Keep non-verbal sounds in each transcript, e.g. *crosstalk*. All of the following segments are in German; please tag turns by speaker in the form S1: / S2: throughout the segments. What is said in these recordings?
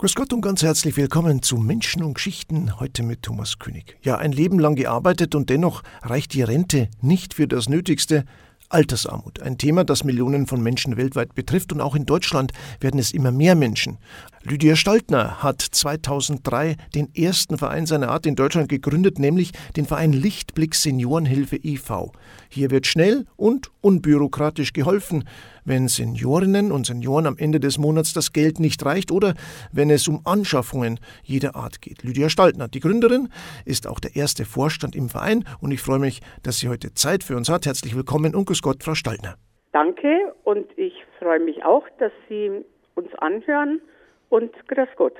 S1: Grüß Gott und ganz herzlich willkommen zu Menschen und Geschichten, heute mit Thomas König. Ja, ein Leben lang gearbeitet und dennoch reicht die Rente nicht für das Nötigste. Altersarmut, ein Thema, das Millionen von Menschen weltweit betrifft und auch in Deutschland werden es immer mehr Menschen. Lydia Staltner hat 2003 den ersten Verein seiner Art in Deutschland gegründet, nämlich den Verein Lichtblick Seniorenhilfe e.V. Hier wird schnell und unbürokratisch geholfen, wenn Seniorinnen und Senioren am Ende des Monats das Geld nicht reicht oder wenn es um Anschaffungen jeder Art geht. Lydia Staltner, die Gründerin, ist auch der erste Vorstand im Verein und ich freue mich, dass sie heute Zeit für uns hat. Herzlich willkommen und grüß Gott, Frau Staltner.
S2: Danke und ich freue mich auch, dass Sie uns anhören und grüß Gott.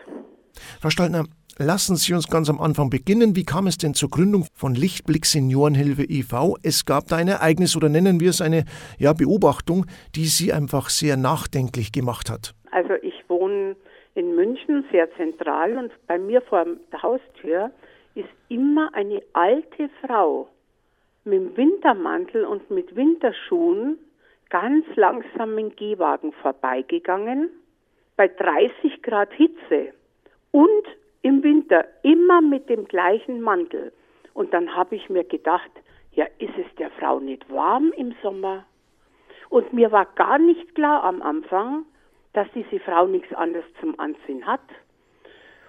S1: Frau Staltner, lassen Sie uns ganz am Anfang beginnen. Wie kam es denn zur Gründung von Lichtblick Seniorenhilfe e.V.? Es gab da ein Ereignis oder nennen wir es eine ja, Beobachtung, die Sie einfach sehr nachdenklich gemacht hat.
S2: Also ich wohne in München, sehr zentral und bei mir vor der Haustür ist immer eine alte Frau mit dem Wintermantel und mit Winterschuhen ganz langsam im Gehwagen vorbeigegangen bei 30 Grad Hitze und im Winter immer mit dem gleichen Mantel. Und dann habe ich mir gedacht, ja, ist es der Frau nicht warm im Sommer? Und mir war gar nicht klar am Anfang, dass diese Frau nichts anderes zum Anziehen hat.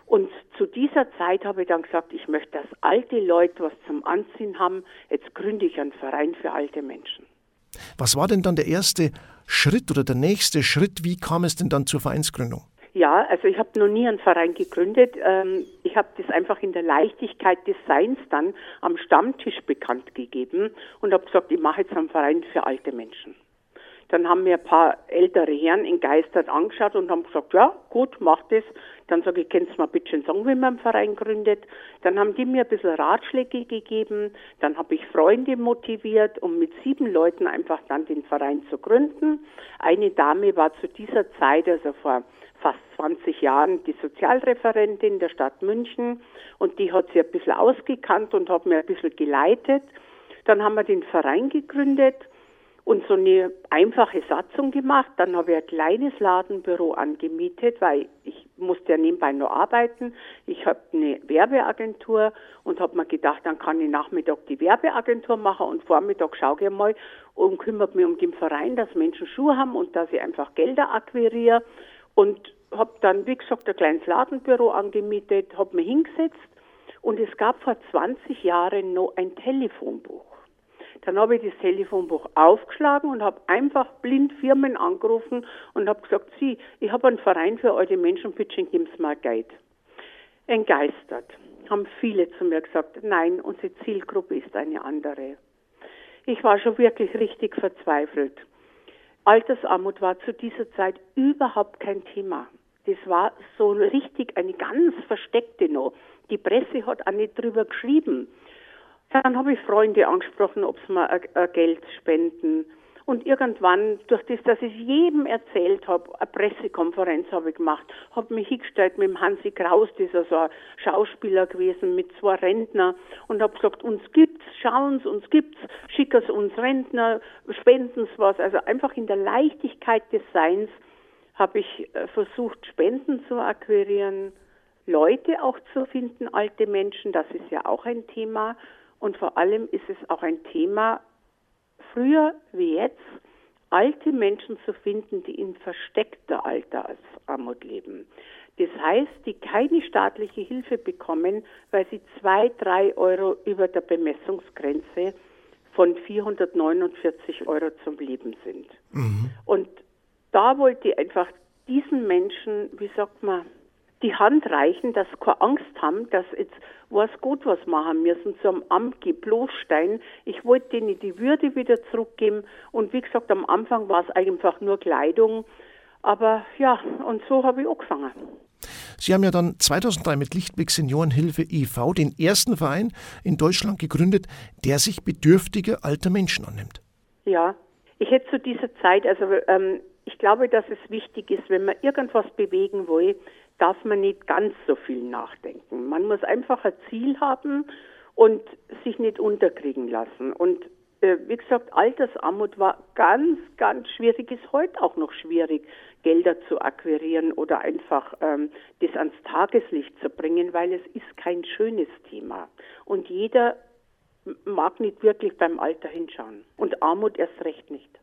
S2: Und zu dieser Zeit habe ich dann gesagt, ich möchte, dass alte Leute was zum Anziehen haben. Jetzt gründe ich einen Verein für alte Menschen.
S1: Was war denn dann der erste Schritt oder der nächste Schritt? Wie kam es denn dann zur Vereinsgründung?
S2: Ja, also ich habe noch nie einen Verein gegründet. Ähm, ich habe das einfach in der Leichtigkeit des Seins dann am Stammtisch bekannt gegeben und habe gesagt, ich mache jetzt einen Verein für alte Menschen. Dann haben mir ein paar ältere Herren entgeistert angeschaut und haben gesagt, ja, gut, mach das. Dann sage ich, kennst du mal bitte schön sagen, wie man einen Verein gründet? Dann haben die mir ein bisschen Ratschläge gegeben. Dann habe ich Freunde motiviert, um mit sieben Leuten einfach dann den Verein zu gründen. Eine Dame war zu dieser Zeit, also vor fast 20 Jahren die Sozialreferentin der Stadt München und die hat sich ein bisschen ausgekannt und hat mir ein bisschen geleitet. Dann haben wir den Verein gegründet und so eine einfache Satzung gemacht. Dann habe ich ein kleines Ladenbüro angemietet, weil ich musste ja nebenbei noch arbeiten. Ich habe eine Werbeagentur und habe mir gedacht, dann kann ich Nachmittag die Werbeagentur machen und Vormittag schaue ich mal und kümmere mich um den Verein, dass Menschen Schuhe haben und dass ich einfach Gelder akquiriere. Und habe dann, wie gesagt, ein kleines Ladenbüro angemietet, habe mich hingesetzt und es gab vor 20 Jahren noch ein Telefonbuch. Dann habe ich das Telefonbuch aufgeschlagen und habe einfach blind Firmen angerufen und habe gesagt, Sie, ich habe einen Verein für alte Menschen, bitte geben Sie mal Geld. Entgeistert haben viele zu mir gesagt, nein, unsere Zielgruppe ist eine andere. Ich war schon wirklich richtig verzweifelt. Altersarmut war zu dieser Zeit überhaupt kein Thema. Das war so richtig eine ganz versteckte noch. Die Presse hat auch nicht drüber geschrieben. Dann habe ich Freunde angesprochen, ob sie mir Geld spenden. Und irgendwann, durch das, dass ich jedem erzählt habe, eine Pressekonferenz habe ich gemacht, habe mich hingestellt mit dem Hansi Kraus, dieser so ein Schauspieler gewesen, mit zwei Rentner und habe gesagt, uns gibt's, schauen Sie, uns gibt's, Sie uns Rentner, spenden Sie was. Also einfach in der Leichtigkeit des Seins habe ich äh, versucht, Spenden zu akquirieren, Leute auch zu finden, alte Menschen, das ist ja auch ein Thema. Und vor allem ist es auch ein Thema, früher wie jetzt, alte Menschen zu finden, die in versteckter Altersarmut leben. Das heißt, die keine staatliche Hilfe bekommen, weil sie zwei, drei Euro über der Bemessungsgrenze von 449 Euro zum Leben sind. Mhm. Und da wollte ich einfach diesen Menschen, wie sagt man, die Hand reichen, dass sie keine Angst haben, dass jetzt was gut was machen müssen, zum Amt bloßsteigen. Ich wollte denen die Würde wieder zurückgeben und wie gesagt, am Anfang war es einfach nur Kleidung. Aber ja, und so habe ich angefangen.
S1: Sie haben ja dann 2003 mit Lichtblick Seniorenhilfe e.V. den ersten Verein in Deutschland gegründet, der sich bedürftige alter Menschen annimmt.
S2: Ja, ich hätte zu dieser Zeit, also ähm, ich glaube, dass es wichtig ist, wenn man irgendwas bewegen will, darf man nicht ganz so viel nachdenken. Man muss einfach ein Ziel haben und sich nicht unterkriegen lassen. Und äh, wie gesagt, Altersarmut war ganz, ganz schwierig, ist heute auch noch schwierig, Gelder zu akquirieren oder einfach ähm, das ans Tageslicht zu bringen, weil es ist kein schönes Thema. Und jeder mag nicht wirklich beim Alter hinschauen. Und Armut erst recht nicht.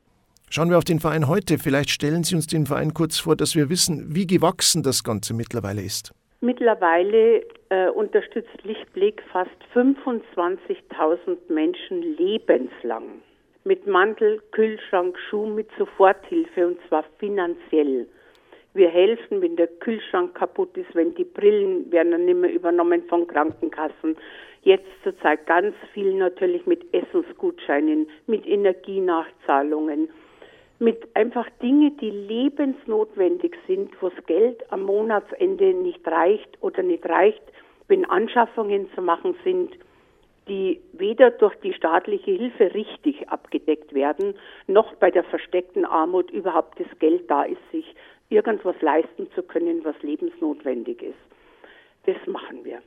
S1: Schauen wir auf den Verein heute. Vielleicht stellen Sie uns den Verein kurz vor, dass wir wissen, wie gewachsen das Ganze mittlerweile ist.
S2: Mittlerweile äh, unterstützt Lichtblick fast 25.000 Menschen lebenslang. Mit Mantel, Kühlschrank, Schuh, mit Soforthilfe und zwar finanziell. Wir helfen, wenn der Kühlschrank kaputt ist, wenn die Brillen werden dann nicht mehr übernommen von Krankenkassen. Jetzt zurzeit ganz viel natürlich mit Essensgutscheinen, mit Energienachzahlungen mit einfach Dinge, die lebensnotwendig sind, wo das Geld am Monatsende nicht reicht oder nicht reicht, wenn Anschaffungen zu machen sind, die weder durch die staatliche Hilfe richtig abgedeckt werden, noch bei der versteckten Armut überhaupt das Geld da ist, sich irgendwas leisten zu können, was lebensnotwendig ist. Das machen wir.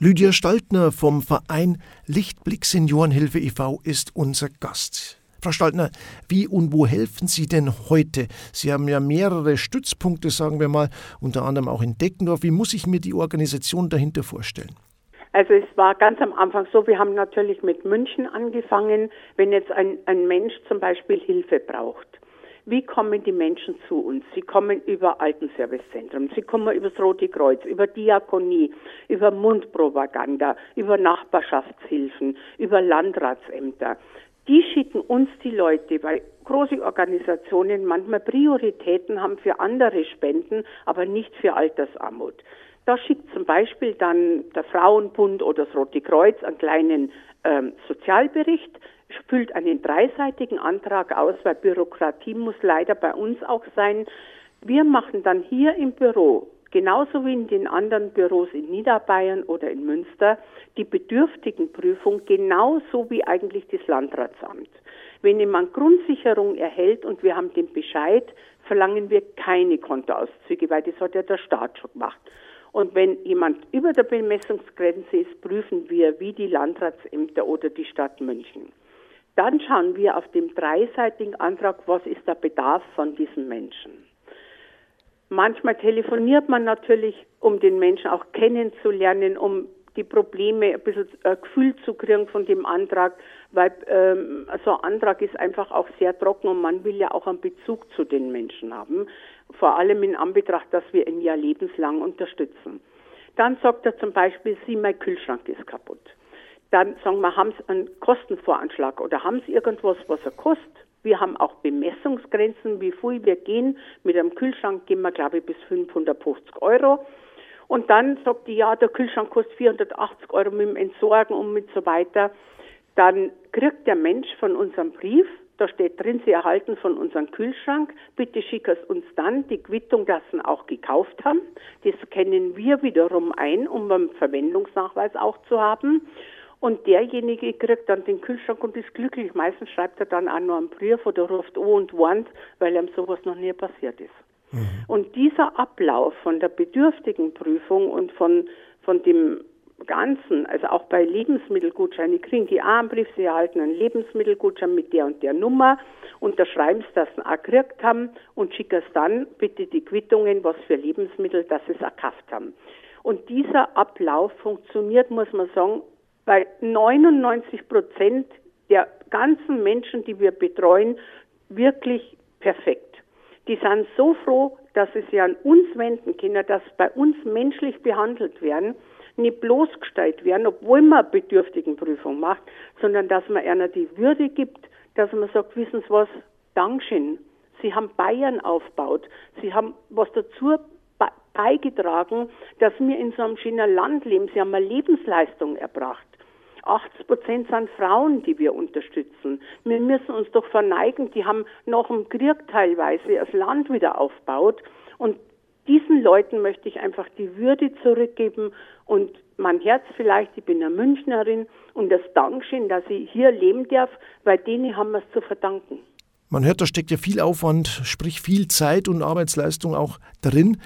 S1: Lydia Staltner vom Verein Lichtblick Seniorenhilfe e.V. ist unser Gast. Frau Staltner, wie und wo helfen Sie denn heute? Sie haben ja mehrere Stützpunkte, sagen wir mal, unter anderem auch in Deckendorf. Wie muss ich mir die Organisation dahinter vorstellen?
S2: Also es war ganz am Anfang so, wir haben natürlich mit München angefangen, wenn jetzt ein, ein Mensch zum Beispiel Hilfe braucht. Wie kommen die Menschen zu uns? Sie kommen über Altenservicezentrum, sie kommen über das Rote Kreuz, über Diakonie, über Mundpropaganda, über Nachbarschaftshilfen, über Landratsämter die schicken uns die Leute, weil große Organisationen manchmal Prioritäten haben für andere Spenden, aber nicht für Altersarmut. Da schickt zum Beispiel dann der Frauenbund oder das Rote Kreuz einen kleinen ähm, Sozialbericht, füllt einen dreiseitigen Antrag aus, weil Bürokratie muss leider bei uns auch sein. Wir machen dann hier im Büro genauso wie in den anderen Büros in Niederbayern oder in Münster, die Bedürftigenprüfung genauso wie eigentlich das Landratsamt. Wenn jemand Grundsicherung erhält und wir haben den Bescheid, verlangen wir keine Kontoauszüge, weil das hat ja der Staat schon gemacht. Und wenn jemand über der Bemessungsgrenze ist, prüfen wir wie die Landratsämter oder die Stadt München. Dann schauen wir auf dem dreiseitigen Antrag, was ist der Bedarf von diesen Menschen. Manchmal telefoniert man natürlich, um den Menschen auch kennenzulernen, um die Probleme ein bisschen ein Gefühl zu kriegen von dem Antrag, weil ähm, so ein Antrag ist einfach auch sehr trocken und man will ja auch einen Bezug zu den Menschen haben, vor allem in Anbetracht, dass wir ihn ja lebenslang unterstützen. Dann sagt er zum Beispiel, Sie, mein Kühlschrank ist kaputt. Dann sagen wir, haben Sie einen Kostenvoranschlag oder haben Sie irgendwas, was er kostet? Wir haben auch Bemessungsgrenzen, wie viel wir gehen. Mit einem Kühlschrank gehen wir, glaube ich, bis 550 Euro. Und dann sagt die, ja, der Kühlschrank kostet 480 Euro mit dem Entsorgen und mit so weiter. Dann kriegt der Mensch von unserem Brief, da steht drin, Sie erhalten von unserem Kühlschrank, bitte schick es uns dann die Quittung, dass Sie auch gekauft haben. Das kennen wir wiederum ein, um einen Verwendungsnachweis auch zu haben. Und derjenige kriegt dann den Kühlschrank und ist glücklich. Meistens schreibt er dann auch noch einen Brief oder ruft an und warnt, weil ihm sowas noch nie passiert ist. Mhm. Und dieser Ablauf von der Bedürftigenprüfung und von, von dem Ganzen, also auch bei Lebensmittelgutscheinen, kriegen die auch einen Brief, sie erhalten einen Lebensmittelgutschein mit der und der Nummer, unterschreiben es, dass sie auch gekriegt haben und schicken es dann bitte die Quittungen, was für Lebensmittel, dass sie es erkauft haben. Und dieser Ablauf funktioniert, muss man sagen, bei 99 Prozent der ganzen Menschen, die wir betreuen, wirklich perfekt. Die sind so froh, dass sie sich an uns wenden können, dass bei uns menschlich behandelt werden, nicht bloßgestellt werden, obwohl man eine Bedürftigenprüfung macht, sondern dass man einer die Würde gibt, dass man sagt, wissen Sie was, Dankeschön. Sie haben Bayern aufgebaut. Sie haben was dazu beigetragen, dass wir in so einem schönen Land leben. Sie haben eine Lebensleistung erbracht. 80 Prozent sind Frauen, die wir unterstützen. Wir müssen uns doch verneigen, die haben nach dem Krieg teilweise das Land wieder aufgebaut. Und diesen Leuten möchte ich einfach die Würde zurückgeben und mein Herz vielleicht, ich bin eine Münchnerin und das Dankeschön, dass ich hier leben darf, weil denen haben wir es zu verdanken.
S1: Man hört, da steckt ja viel Aufwand, sprich viel Zeit und Arbeitsleistung auch drin.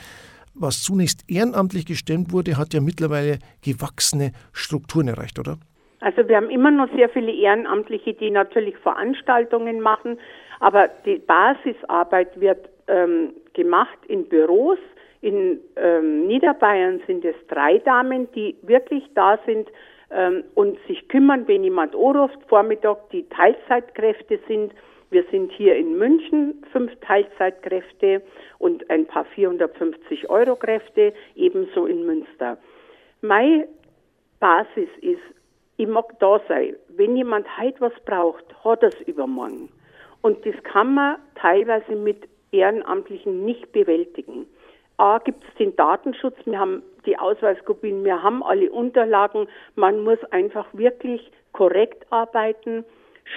S1: Was zunächst ehrenamtlich gestemmt wurde, hat ja mittlerweile gewachsene Strukturen erreicht, oder?
S2: Also wir haben immer noch sehr viele Ehrenamtliche, die natürlich Veranstaltungen machen, aber die Basisarbeit wird ähm, gemacht in Büros. In ähm, Niederbayern sind es drei Damen, die wirklich da sind ähm, und sich kümmern, wenn jemand anruft, Vormittag, die Teilzeitkräfte sind. Wir sind hier in München fünf Teilzeitkräfte und ein paar 450 Euro Kräfte, ebenso in Münster. Meine Basis ist, ich mag da sein. Wenn jemand heute was braucht, hat er es übermorgen. Und das kann man teilweise mit Ehrenamtlichen nicht bewältigen. A gibt es den Datenschutz, wir haben die Ausweiskopien, wir haben alle Unterlagen. Man muss einfach wirklich korrekt arbeiten,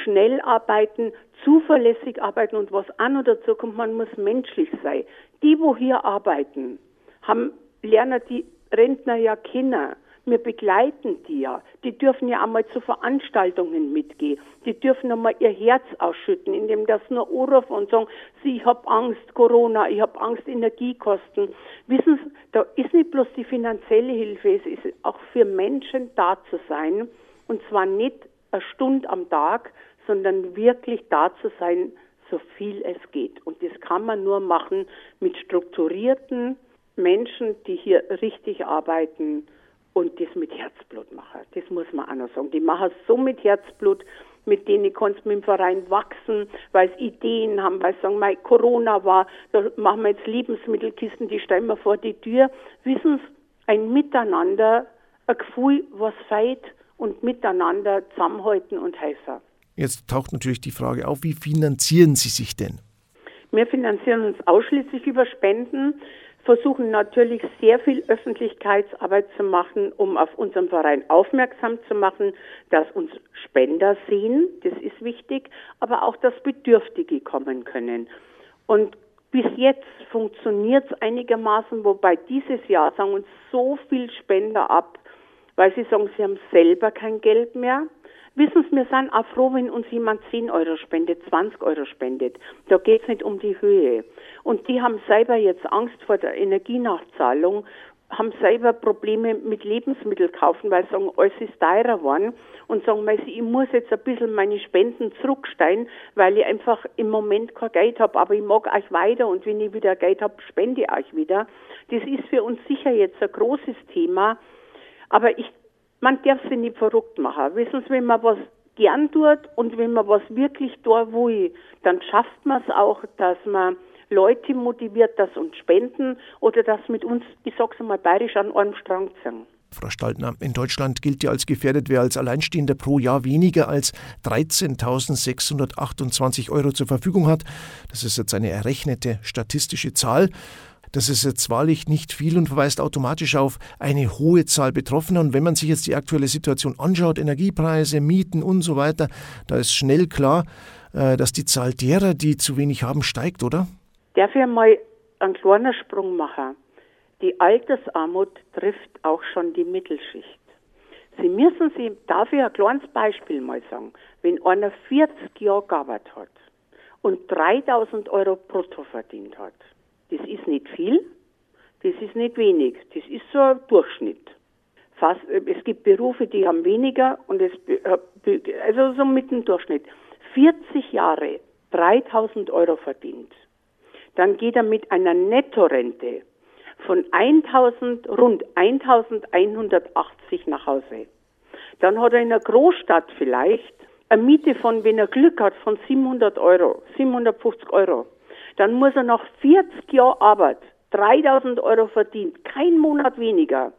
S2: schnell arbeiten, zuverlässig arbeiten und was auch noch dazu kommt, man muss menschlich sein. Die, wo hier arbeiten, haben lernen die Rentner ja Kinder. Wir begleiten die ja. Die dürfen ja einmal zu Veranstaltungen mitgehen. Die dürfen einmal ihr Herz ausschütten, indem das nur anrufen und sagen, sie, ich habe Angst, Corona, ich habe Angst, Energiekosten. Wissen Sie, da ist nicht bloß die finanzielle Hilfe, es ist auch für Menschen da zu sein. Und zwar nicht eine Stunde am Tag, sondern wirklich da zu sein, so viel es geht. Und das kann man nur machen mit strukturierten Menschen, die hier richtig arbeiten und das mit Herzblut machen. Das muss man auch noch sagen. Die machen es so mit Herzblut, mit denen kannst du mit dem Verein wachsen, weil sie Ideen haben, weil sie sagen, mein Corona war, da machen wir jetzt Lebensmittelkisten, die stellen wir vor die Tür. Wissen Sie, ein Miteinander, ein Gefühl, was feit und miteinander zusammenhalten und helfen.
S1: Jetzt taucht natürlich die Frage auf, wie finanzieren Sie sich denn?
S2: Wir finanzieren uns ausschließlich über Spenden versuchen natürlich sehr viel Öffentlichkeitsarbeit zu machen, um auf unseren Verein aufmerksam zu machen, dass uns Spender sehen, das ist wichtig, aber auch, dass Bedürftige kommen können. Und bis jetzt funktioniert es einigermaßen, wobei dieses Jahr sagen uns so viel Spender ab, weil sie sagen, sie haben selber kein Geld mehr. Wissen Sie, wir sind auch froh, wenn uns jemand 10 Euro spendet, 20 Euro spendet. Da geht es nicht um die Höhe. Und die haben selber jetzt Angst vor der Energienachzahlung, haben selber Probleme mit Lebensmittel kaufen, weil sie sagen, alles ist teurer geworden und sagen, ich muss jetzt ein bisschen meine Spenden zurücksteigen, weil ich einfach im Moment kein Geld habe, aber ich mag euch weiter und wenn ich wieder Geld habe, spende ich euch wieder. Das ist für uns sicher jetzt ein großes Thema, aber ich man darf sich nicht verrückt machen. Wissen Sie, wenn man was gern tut und wenn man was wirklich da will, dann schafft man es auch, dass man Leute motiviert, dass uns spenden oder dass mit uns, ich sag's einmal bayerisch, an einem Strang ziehen.
S1: Frau Staltner, in Deutschland gilt ja als gefährdet, wer als Alleinstehender pro Jahr weniger als 13.628 Euro zur Verfügung hat. Das ist jetzt eine errechnete statistische Zahl. Das ist jetzt wahrlich nicht viel und verweist automatisch auf eine hohe Zahl Betroffener. Und wenn man sich jetzt die aktuelle Situation anschaut, Energiepreise, Mieten und so weiter, da ist schnell klar, äh, dass die Zahl derer, die zu wenig haben, steigt, oder?
S2: Darf ich mal einen kleinen Sprung machen? Die Altersarmut trifft auch schon die Mittelschicht. Sie müssen sich, ich ein kleines Beispiel mal sagen, wenn einer 40 Jahre gearbeitet hat und 3000 Euro brutto verdient hat, das ist nicht viel, das ist nicht wenig, das ist so ein Durchschnitt. Fast, äh, es gibt Berufe, die haben weniger und es, äh, also so mit dem Durchschnitt. 40 Jahre 3000 Euro verdient, dann geht er mit einer Nettorente von 1000, rund 1180 nach Hause. Dann hat er in einer Großstadt vielleicht eine Miete von, wenn er Glück hat, von 700 Euro, 750 Euro dann muss er nach 40 Jahren Arbeit 3000 Euro verdient, kein Monat weniger,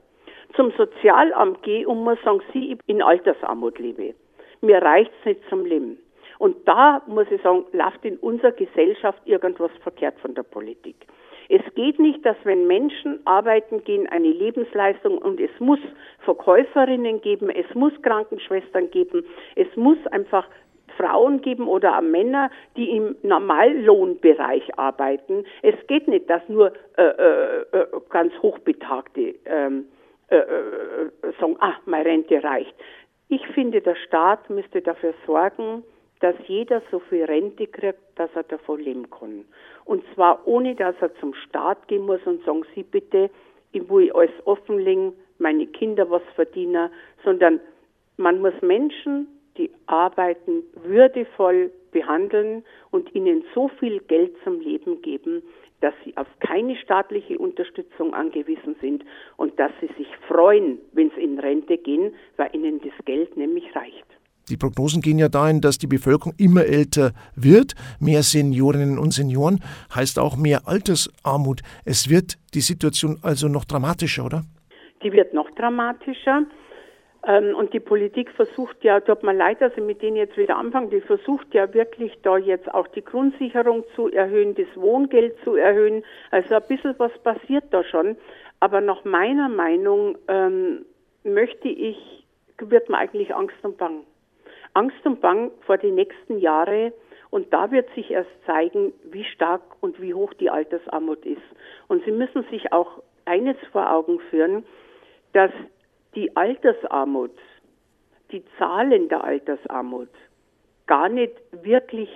S2: zum Sozialamt gehen und muss sagen, sie, in Altersarmut lebe. Mir reicht's nicht zum Leben. Und da muss ich sagen, läuft in unserer Gesellschaft irgendwas verkehrt von der Politik. Es geht nicht, dass wenn Menschen arbeiten gehen, eine Lebensleistung und es muss Verkäuferinnen geben, es muss Krankenschwestern geben, es muss einfach Frauen geben oder auch Männer, die im Normallohnbereich arbeiten. Es geht nicht, dass nur äh, äh, äh ganz hochbetagte ähm, äh, äh, sagen, ah, meine Rente reicht. Ich finde, der Staat müsste dafür sorgen, dass jeder so viel Rente kriegt, dass er davon leben kann. Und zwar ohne, dass er zum Staat gehen muss und sagen, Sie bitte, ich will alles offenlegen, meine Kinder was verdienen, sondern Man muss Menschen, die arbeiten, würdevoll behandeln und ihnen so viel Geld zum Leben geben, dass sie auf keine staatliche Unterstützung angewiesen sind und dass sie sich freuen, wenn sie in Rente gehen, weil ihnen das Geld nämlich reicht.
S1: Die Prognosen gehen ja dahin, dass die Bevölkerung immer älter wird. Mehr Seniorinnen und Senioren heißt auch mehr Altersarmut. Es wird die Situation also noch dramatischer, oder?
S2: Die wird noch dramatischer. Ähm, und die Politik versucht ja, tut mir leid, dass ich mit denen jetzt wieder anfange, die versucht ja wirklich da jetzt auch die Grundsicherung zu erhöhen, das Wohngeld zu erhöhen. Also ein bisschen was passiert da schon. Aber nach meiner Meinung ähm, möchte ich, wird mir eigentlich Angst und Bang. Angst und Bang vor die nächsten Jahre. Und da wird sich erst zeigen, wie stark und wie hoch die Altersarmut ist. Und Sie müssen sich auch eines vor Augen führen, dass die Altersarmut, die Zahlen der Altersarmut gar nicht wirklich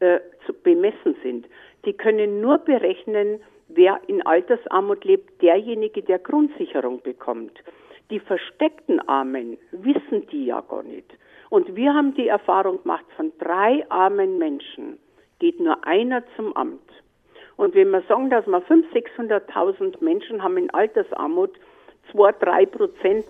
S2: äh, zu bemessen sind. Die können nur berechnen, wer in Altersarmut lebt, derjenige, der Grundsicherung bekommt. Die versteckten Armen wissen die ja gar nicht. Und wir haben die Erfahrung gemacht, von drei armen Menschen geht nur einer zum Amt. Und wenn wir sagen, dass wir 500.000, 600.000 Menschen haben in Altersarmut, 2, 3 Prozent,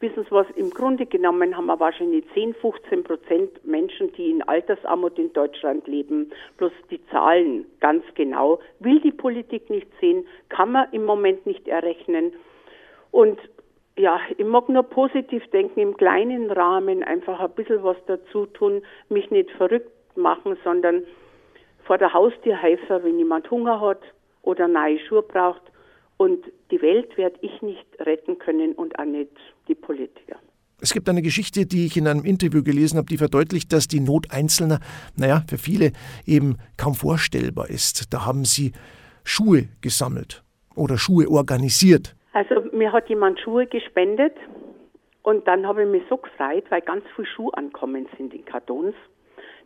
S2: wissen Sie was, im Grunde genommen haben wir wahrscheinlich 10, 15 Prozent Menschen, die in Altersarmut in Deutschland leben. Bloß die Zahlen ganz genau will die Politik nicht sehen, kann man im Moment nicht errechnen. Und ja, ich mag nur positiv denken, im kleinen Rahmen einfach ein bisschen was dazu tun, mich nicht verrückt machen, sondern vor der Haustür wenn jemand Hunger hat oder neue Schuhe braucht. Und die Welt werde ich nicht retten können und auch nicht die Politiker.
S1: Es gibt eine Geschichte, die ich in einem Interview gelesen habe, die verdeutlicht, dass die Not Einzelner, naja, für viele eben kaum vorstellbar ist. Da haben sie Schuhe gesammelt oder Schuhe organisiert.
S2: Also mir hat jemand Schuhe gespendet und dann habe ich mich so gefreut, weil ganz viele Schuhe ankommen sind in Kartons.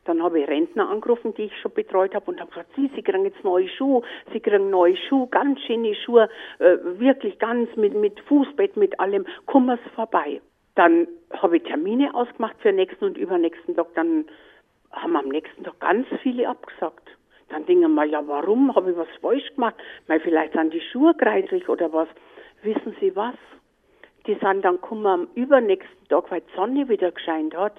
S2: Dann habe ich Rentner angerufen, die ich schon betreut habe und habe gesagt, Sie, Sie kriegen jetzt neue Schuhe, Sie kriegen neue Schuhe, ganz schöne Schuhe, äh, wirklich ganz mit, mit Fußbett, mit allem, kommen Sie vorbei. Dann habe ich Termine ausgemacht für nächsten und übernächsten Tag, dann haben am nächsten Tag ganz viele abgesagt. Dann denken wir, ja, warum? Habe ich was falsch gemacht? Weil vielleicht sind die Schuhe kreislich oder was. Wissen Sie was? Die sind dann gekommen am übernächsten Tag, weil die Sonne wieder gescheint hat.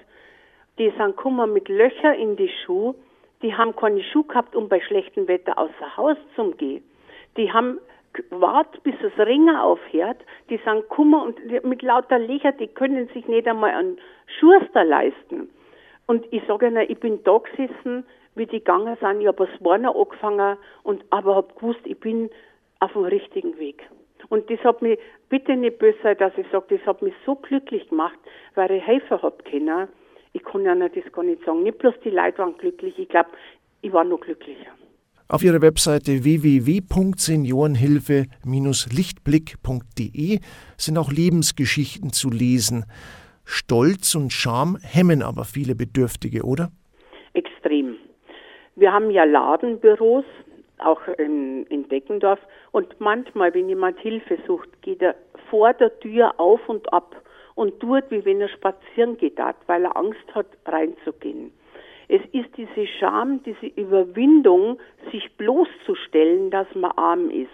S2: Die sind gekommen mit Löcher in die Schuhe. Die haben keine Schuhe gehabt, um bei schlechtem Wetter außer Haus zu gehen. Die haben gewartet, bis das Ringer aufhört. Die sind gekommen und mit lauter Löcher, die können sich nicht einmal einen Schuster leisten. Und ich sage ihnen, ich bin da gesessen, wie die gegangen sind. Ich habe das Warner angefangen und aber habe gewusst, ich bin auf dem richtigen Weg. Und das hat mich, bitte nicht böse dass ich sage, das hat mich so glücklich gemacht, weil ich helfen habe können. Ich kann ja das gar nicht sagen. Nicht bloß die Leute waren glücklich, ich glaube, ich war noch glücklicher.
S1: Auf ihrer Webseite www.seniorenhilfe-lichtblick.de sind auch Lebensgeschichten zu lesen. Stolz und Scham hemmen aber viele Bedürftige, oder?
S2: Extrem. Wir haben ja Ladenbüros, auch in, in Deckendorf. Und manchmal, wenn jemand Hilfe sucht, geht er vor der Tür auf und ab und tut, wie wenn er spazieren geht, weil er Angst hat, reinzugehen. Es ist diese Scham, diese Überwindung, sich bloßzustellen, dass man arm ist.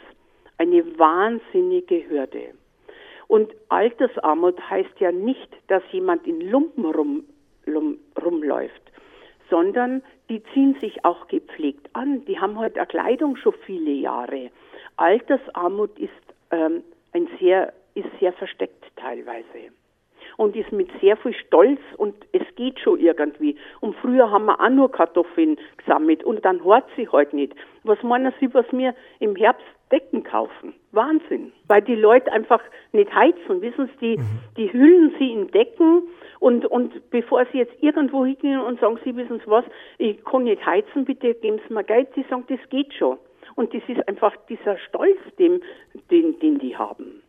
S2: Eine wahnsinnige Hürde. Und Altersarmut heißt ja nicht, dass jemand in Lumpen rum, rum, rumläuft, sondern die ziehen sich auch gepflegt an. Die haben heute halt Kleidung schon viele Jahre. Altersarmut ist ähm, ein sehr, ist sehr versteckt teilweise und ist mit sehr viel Stolz und es geht schon irgendwie. Und früher haben wir auch nur Kartoffeln gesammelt und dann hört sie heute halt nicht. Was meinen Sie, was wir im Herbst Decken kaufen? Wahnsinn. Weil die Leute einfach nicht heizen. Wissen Sie, die, mhm. die hüllen sie in Decken und, und bevor sie jetzt irgendwo hingehen und sagen, Sie wissen Sie was, ich kann nicht heizen, bitte geben Sie mir Geld, die sagen, das geht schon. Und das ist einfach dieser Stolz, den, den, den die haben.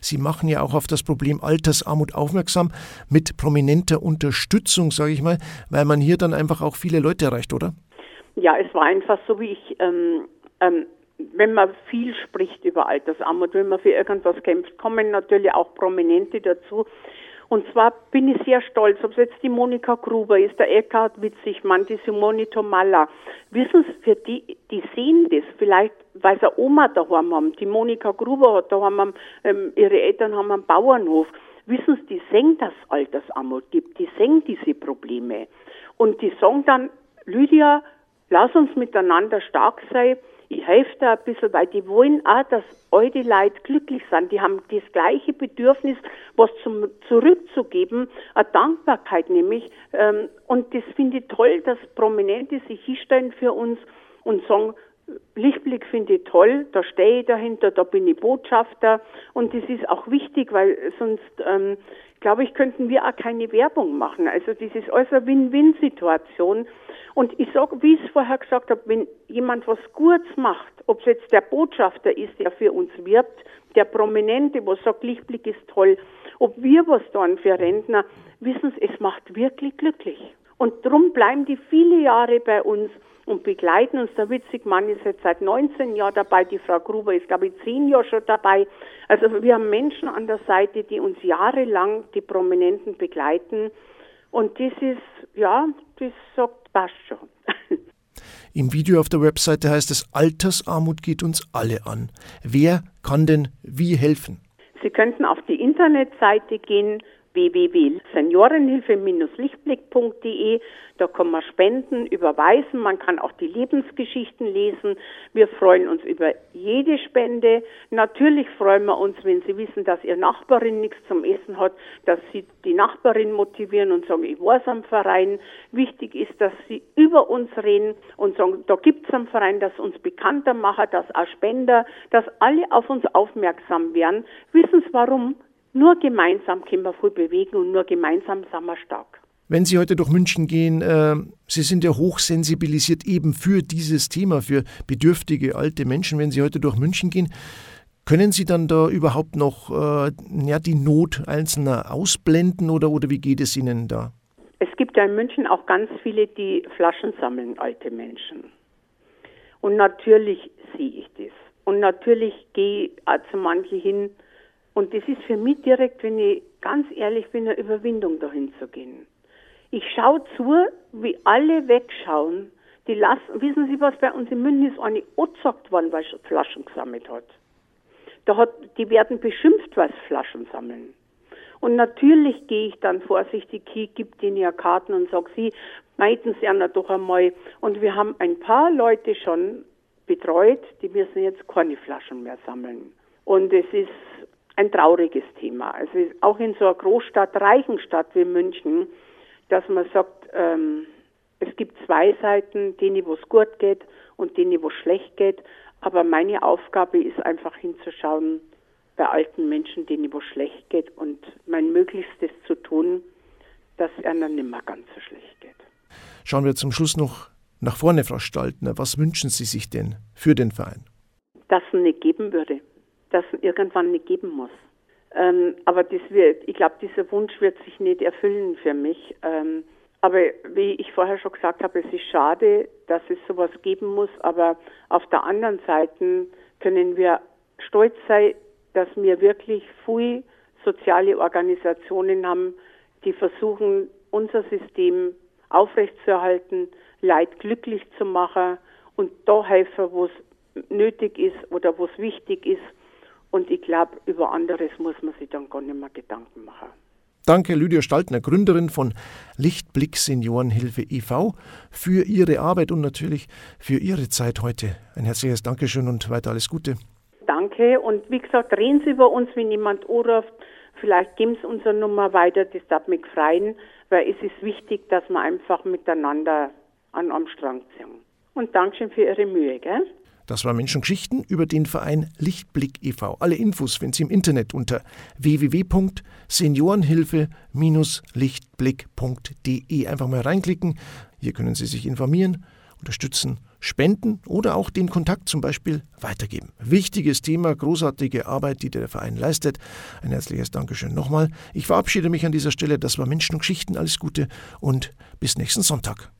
S1: Sie machen ja auch auf das Problem Altersarmut aufmerksam mit prominenter Unterstützung, sage ich mal, weil man hier dann einfach auch viele Leute erreicht, oder?
S2: Ja, es war einfach so, wie ich, ähm, ähm, wenn man viel spricht über Altersarmut, wenn man für irgendwas kämpft, kommen natürlich auch Prominente dazu. Und zwar bin ich sehr stolz, ob es jetzt die Monika Gruber ist, der Eckhard Witzigmann, die Simone Tomalla. Wissen Sie, für die, die sehen das vielleicht, weil sie Oma daheim haben. Die Monika Gruber hat daheim, ähm, ihre Eltern haben einen Bauernhof. Wissen Sie, die sehen, dass es Altersarmut gibt. Die sehen diese Probleme. Und die sagen dann, Lydia, lass uns miteinander stark sein ich helfe da ein bisschen, weil die wollen auch, dass alte Leute glücklich sind. Die haben das gleiche Bedürfnis, was zum zurückzugeben, eine Dankbarkeit nämlich. Ähm, und das finde ich toll, dass Prominente sich hinstellen für uns und sagen, Lichtblick finde ich toll, da stehe ich dahinter, da bin ich Botschafter und das ist auch wichtig, weil sonst, ähm, glaube ich, könnten wir auch keine Werbung machen. Also das ist alles eine Win-Win-Situation und ich sage, wie ich es vorher gesagt habe, wenn jemand was Gutes macht, ob es jetzt der Botschafter ist, der für uns wirbt, der Prominente, wo sagt, Lichtblick ist toll, ob wir was tun für Rentner, wissen Sie, es macht wirklich glücklich. Und darum bleiben die viele Jahre bei uns und begleiten uns. Der Witzigmann ist jetzt seit 19 Jahren dabei, die Frau Gruber ist, glaube ich, 10 Jahre schon dabei. Also wir haben Menschen an der Seite, die uns jahrelang die Prominenten begleiten. Und das ist, ja, das sagt passt schon. *laughs*
S1: Im Video auf der Webseite heißt es, Altersarmut geht uns alle an. Wer kann denn wie helfen?
S2: Sie könnten auf die Internetseite gehen www.seniorenhilfe-lichtblick.de. Da kann man spenden, überweisen, man kann auch die Lebensgeschichten lesen. Wir freuen uns über jede Spende. Natürlich freuen wir uns, wenn Sie wissen, dass Ihre Nachbarin nichts zum Essen hat, dass Sie die Nachbarin motivieren und sagen, ich war am Verein. Wichtig ist, dass Sie über uns reden und sagen, da gibt es einen Verein, das uns bekannter macht, dass auch Spender, dass alle auf uns aufmerksam werden. Wissen Sie warum? Nur gemeinsam können wir viel bewegen und nur gemeinsam sind wir stark.
S1: Wenn Sie heute durch München gehen, äh, Sie sind ja hochsensibilisiert eben für dieses Thema, für bedürftige alte Menschen. Wenn Sie heute durch München gehen, können Sie dann da überhaupt noch äh, ja, die Not Einzelner ausblenden oder, oder wie geht es Ihnen da?
S2: Es gibt ja in München auch ganz viele, die Flaschen sammeln, alte Menschen. Und natürlich sehe ich das. Und natürlich gehe ich zu manchen hin, und das ist für mich direkt, wenn ich ganz ehrlich bin, eine Überwindung, dahin zu gehen. Ich schaue zu, wie alle wegschauen. Die lassen, wissen Sie, was bei uns in München ist, eine angezackt worden, weil sie Flaschen gesammelt hat. Da hat, die werden beschimpft, weil sie Flaschen sammeln. Und natürlich gehe ich dann vorsichtig hin, gebe denen ja Karten und sage, sie meiden sie ja doch einmal. Und wir haben ein paar Leute schon betreut, die müssen jetzt keine Flaschen mehr sammeln. Und es ist ein trauriges Thema. Also auch in so einer Großstadt, reichen Stadt wie München, dass man sagt, ähm, es gibt zwei Seiten, denen, wo es gut geht und denen, wo es schlecht geht. Aber meine Aufgabe ist einfach hinzuschauen bei alten Menschen, denen, wo es schlecht geht und mein Möglichstes zu tun, dass es ihnen nicht mehr ganz so schlecht geht.
S1: Schauen wir zum Schluss noch nach vorne, Frau Staltner. Was wünschen Sie sich denn für den Verein?
S2: Dass es nicht geben würde das irgendwann nicht geben muss. Ähm, aber das wird, ich glaube, dieser Wunsch wird sich nicht erfüllen für mich. Ähm, aber wie ich vorher schon gesagt habe, es ist schade, dass es sowas geben muss. Aber auf der anderen Seite können wir stolz sein, dass wir wirklich viele soziale Organisationen haben, die versuchen, unser System aufrechtzuerhalten, Leid glücklich zu machen und da helfen, wo es nötig ist oder wo es wichtig ist und ich glaube, über anderes muss man sich dann gar nicht mehr Gedanken machen.
S1: Danke, Lydia Staltner, Gründerin von Lichtblick Seniorenhilfe e.V., für Ihre Arbeit und natürlich für Ihre Zeit heute. Ein herzliches Dankeschön und weiter alles Gute.
S2: Danke und wie gesagt, reden Sie über uns, wenn jemand anruft. Vielleicht geben Sie unsere Nummer weiter, das darf mich freuen, weil es ist wichtig, dass wir einfach miteinander an einem Strang ziehen. Und Dankeschön für Ihre Mühe. Gell?
S1: Das war Menschengeschichten über den Verein Lichtblick e.V. Alle Infos finden Sie im Internet unter www.seniorenhilfe-lichtblick.de. Einfach mal reinklicken. Hier können Sie sich informieren, unterstützen, spenden oder auch den Kontakt zum Beispiel weitergeben. Wichtiges Thema, großartige Arbeit, die der Verein leistet. Ein herzliches Dankeschön nochmal. Ich verabschiede mich an dieser Stelle. Das war Menschen und Geschichten. Alles Gute und bis nächsten Sonntag.